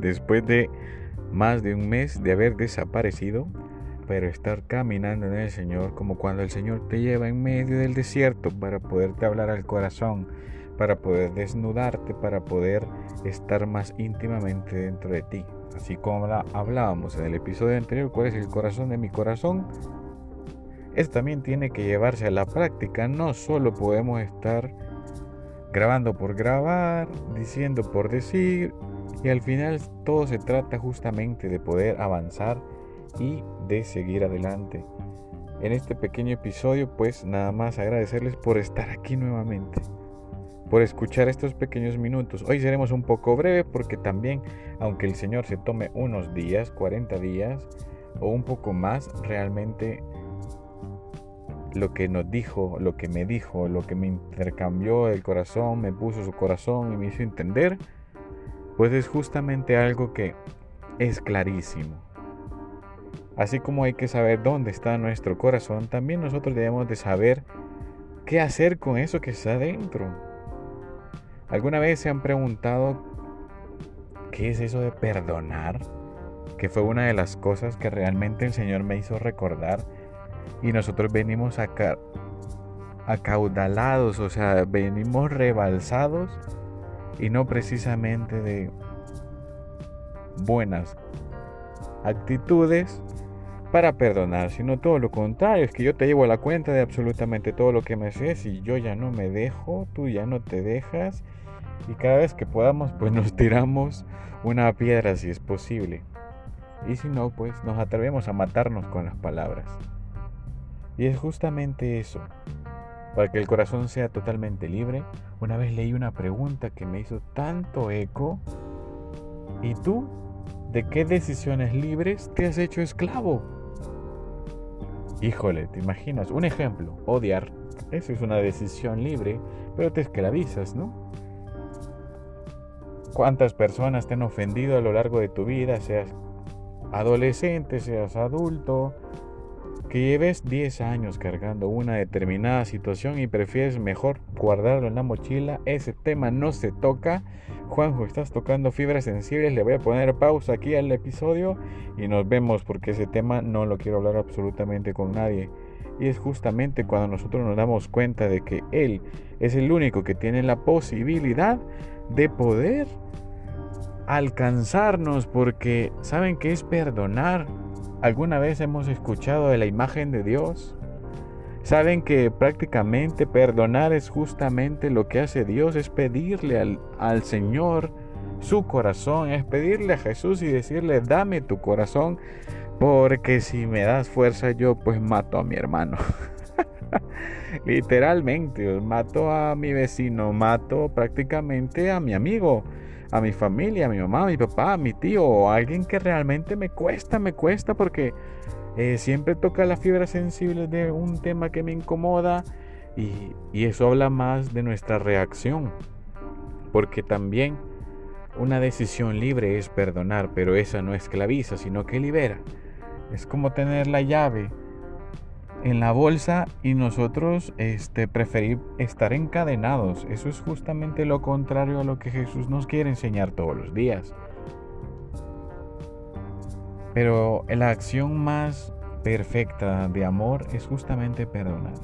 después de más de un mes de haber desaparecido, pero estar caminando en el Señor como cuando el Señor te lleva en medio del desierto para poderte hablar al corazón, para poder desnudarte, para poder estar más íntimamente dentro de ti. Así como hablábamos en el episodio anterior, cuál es el corazón de mi corazón, esto también tiene que llevarse a la práctica. No solo podemos estar grabando por grabar, diciendo por decir, y al final todo se trata justamente de poder avanzar y de seguir adelante. En este pequeño episodio pues nada más agradecerles por estar aquí nuevamente, por escuchar estos pequeños minutos. Hoy seremos un poco breve porque también, aunque el Señor se tome unos días, 40 días o un poco más, realmente lo que nos dijo, lo que me dijo, lo que me intercambió el corazón, me puso su corazón y me hizo entender, pues es justamente algo que es clarísimo. Así como hay que saber dónde está nuestro corazón, también nosotros debemos de saber qué hacer con eso que está dentro. ¿Alguna vez se han preguntado qué es eso de perdonar? Que fue una de las cosas que realmente el Señor me hizo recordar y nosotros venimos acá acaudalados, o sea, venimos rebalsados y no precisamente de buenas actitudes para perdonar, sino todo lo contrario, es que yo te llevo a la cuenta de absolutamente todo lo que me haces y yo ya no me dejo, tú ya no te dejas y cada vez que podamos pues nos tiramos una piedra si es posible y si no pues nos atrevemos a matarnos con las palabras. Y es justamente eso. Para que el corazón sea totalmente libre, una vez leí una pregunta que me hizo tanto eco. ¿Y tú? ¿De qué decisiones libres te has hecho esclavo? Híjole, ¿te imaginas? Un ejemplo, odiar. Eso es una decisión libre, pero te esclavizas, ¿no? ¿Cuántas personas te han ofendido a lo largo de tu vida, seas adolescente, seas adulto, que lleves 10 años cargando una determinada situación y prefieres mejor guardarlo en la mochila, ese tema no se toca. Juanjo, estás tocando fibras sensibles, le voy a poner pausa aquí al episodio y nos vemos porque ese tema no lo quiero hablar absolutamente con nadie. Y es justamente cuando nosotros nos damos cuenta de que Él es el único que tiene la posibilidad de poder alcanzarnos porque saben que es perdonar ¿Alguna vez hemos escuchado de la imagen de Dios? Saben que prácticamente perdonar es justamente lo que hace Dios, es pedirle al, al, Señor su corazón, es pedirle a Jesús y decirle, dame tu corazón, porque si me das fuerza yo pues mato a mi hermano. Literalmente, mato a mi vecino, mato prácticamente a mi amigo a mi familia, a mi mamá, a mi papá, a mi tío o a alguien que realmente me cuesta, me cuesta porque eh, siempre toca la fibra sensible de un tema que me incomoda y, y eso habla más de nuestra reacción. Porque también una decisión libre es perdonar, pero esa no esclaviza, sino que libera. Es como tener la llave en la bolsa y nosotros este, preferir estar encadenados. Eso es justamente lo contrario a lo que Jesús nos quiere enseñar todos los días. Pero la acción más perfecta de amor es justamente perdonar.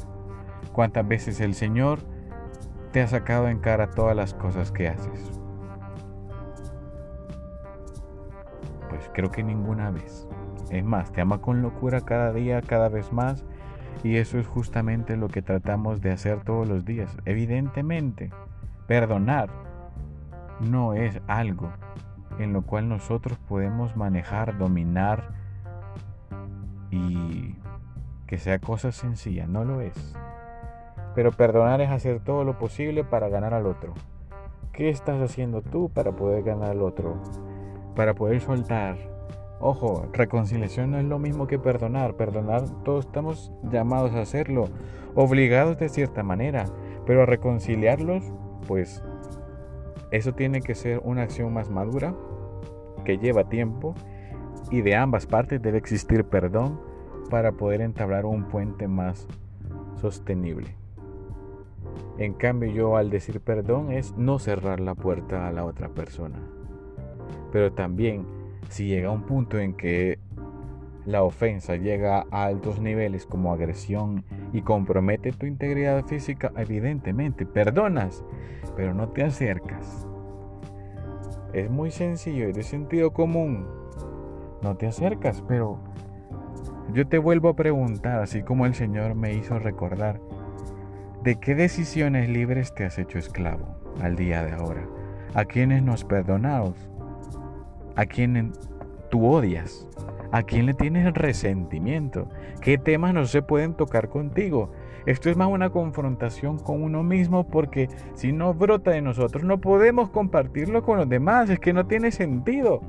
¿Cuántas veces el Señor te ha sacado en cara todas las cosas que haces? Pues creo que ninguna vez. Es más, te ama con locura cada día, cada vez más y eso es justamente lo que tratamos de hacer todos los días. Evidentemente, perdonar no es algo en lo cual nosotros podemos manejar, dominar y que sea cosa sencilla, no lo es. Pero perdonar es hacer todo lo posible para ganar al otro. ¿Qué estás haciendo tú para poder ganar al otro? Para poder soltar, Ojo, reconciliación no es lo mismo que perdonar. Perdonar, todos estamos llamados a hacerlo, obligados de cierta manera, pero a reconciliarlos, pues eso tiene que ser una acción más madura, que lleva tiempo, y de ambas partes debe existir perdón para poder entablar un puente más sostenible. En cambio yo al decir perdón es no cerrar la puerta a la otra persona pero también si llega un punto en que la ofensa llega a altos niveles como agresión y compromete tu integridad física, evidentemente perdonas, pero no te acercas. Es muy sencillo y de sentido común. No te acercas, pero yo te vuelvo a preguntar, así como el Señor me hizo recordar, ¿de qué decisiones libres te has hecho esclavo al día de ahora? ¿A quienes nos perdonamos? ¿A quienes tú odias? ¿A quién le tienes resentimiento? ¿Qué temas no se pueden tocar contigo? Esto es más una confrontación con uno mismo porque si no brota de nosotros no podemos compartirlo con los demás. Es que no tiene sentido.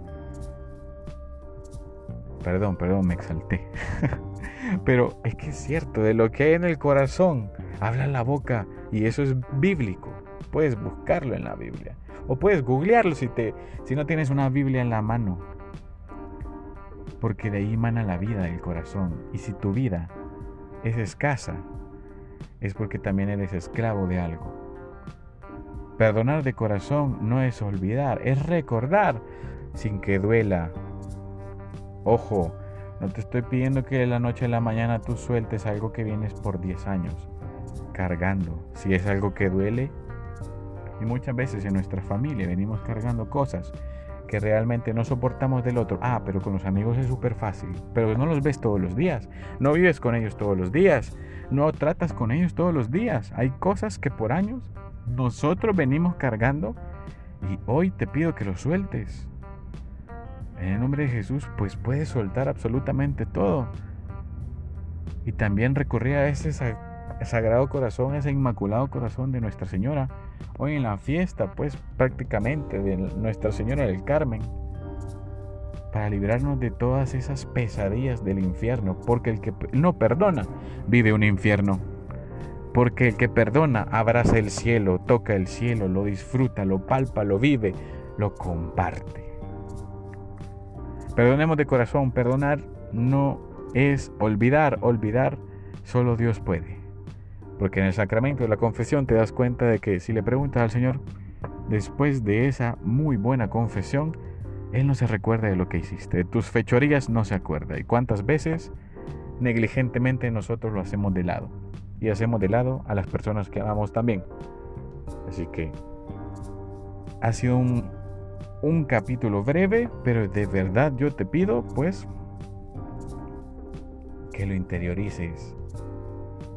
Perdón, perdón, me exalté. Pero es que es cierto, de lo que hay en el corazón habla la boca y eso es bíblico. Puedes buscarlo en la Biblia o puedes googlearlo si te si no tienes una Biblia en la mano porque de ahí emana la vida del corazón. Y si tu vida es escasa, es porque también eres esclavo de algo. Perdonar de corazón no es olvidar, es recordar sin que duela. Ojo, no te estoy pidiendo que de la noche a la mañana tú sueltes algo que vienes por 10 años cargando. Si es algo que duele, y muchas veces en nuestra familia venimos cargando cosas que realmente no soportamos del otro. Ah, pero con los amigos es súper fácil. Pero no los ves todos los días. No vives con ellos todos los días. No tratas con ellos todos los días. Hay cosas que por años nosotros venimos cargando y hoy te pido que lo sueltes. En el nombre de Jesús, pues puedes soltar absolutamente todo. Y también recurrir a ese sagrado corazón, ese inmaculado corazón de Nuestra Señora hoy en la fiesta, pues prácticamente de Nuestra Señora del Carmen, para librarnos de todas esas pesadillas del infierno, porque el que no perdona vive un infierno. Porque el que perdona abraza el cielo, toca el cielo, lo disfruta, lo palpa, lo vive, lo comparte. Perdonemos de corazón, perdonar no es olvidar, olvidar solo Dios puede. Porque en el sacramento de la confesión te das cuenta de que si le preguntas al Señor, después de esa muy buena confesión, Él no se recuerda de lo que hiciste, de tus fechorías no se acuerda. ¿Y cuántas veces negligentemente nosotros lo hacemos de lado? Y hacemos de lado a las personas que amamos también. Así que ha sido un, un capítulo breve, pero de verdad yo te pido pues que lo interiorices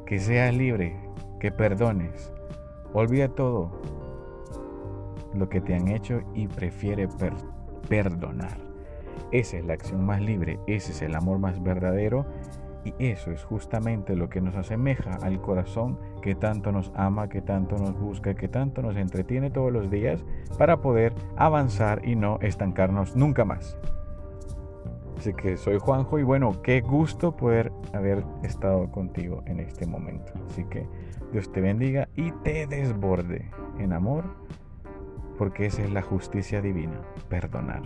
que seas libre, que perdones. Olvida todo lo que te han hecho y prefiere perdonar. Esa es la acción más libre, ese es el amor más verdadero y eso es justamente lo que nos asemeja al corazón que tanto nos ama, que tanto nos busca, que tanto nos entretiene todos los días para poder avanzar y no estancarnos nunca más. Así que soy Juanjo y bueno, qué gusto poder haber estado contigo en este momento. Así que Dios te bendiga y te desborde en amor, porque esa es la justicia divina, perdonar.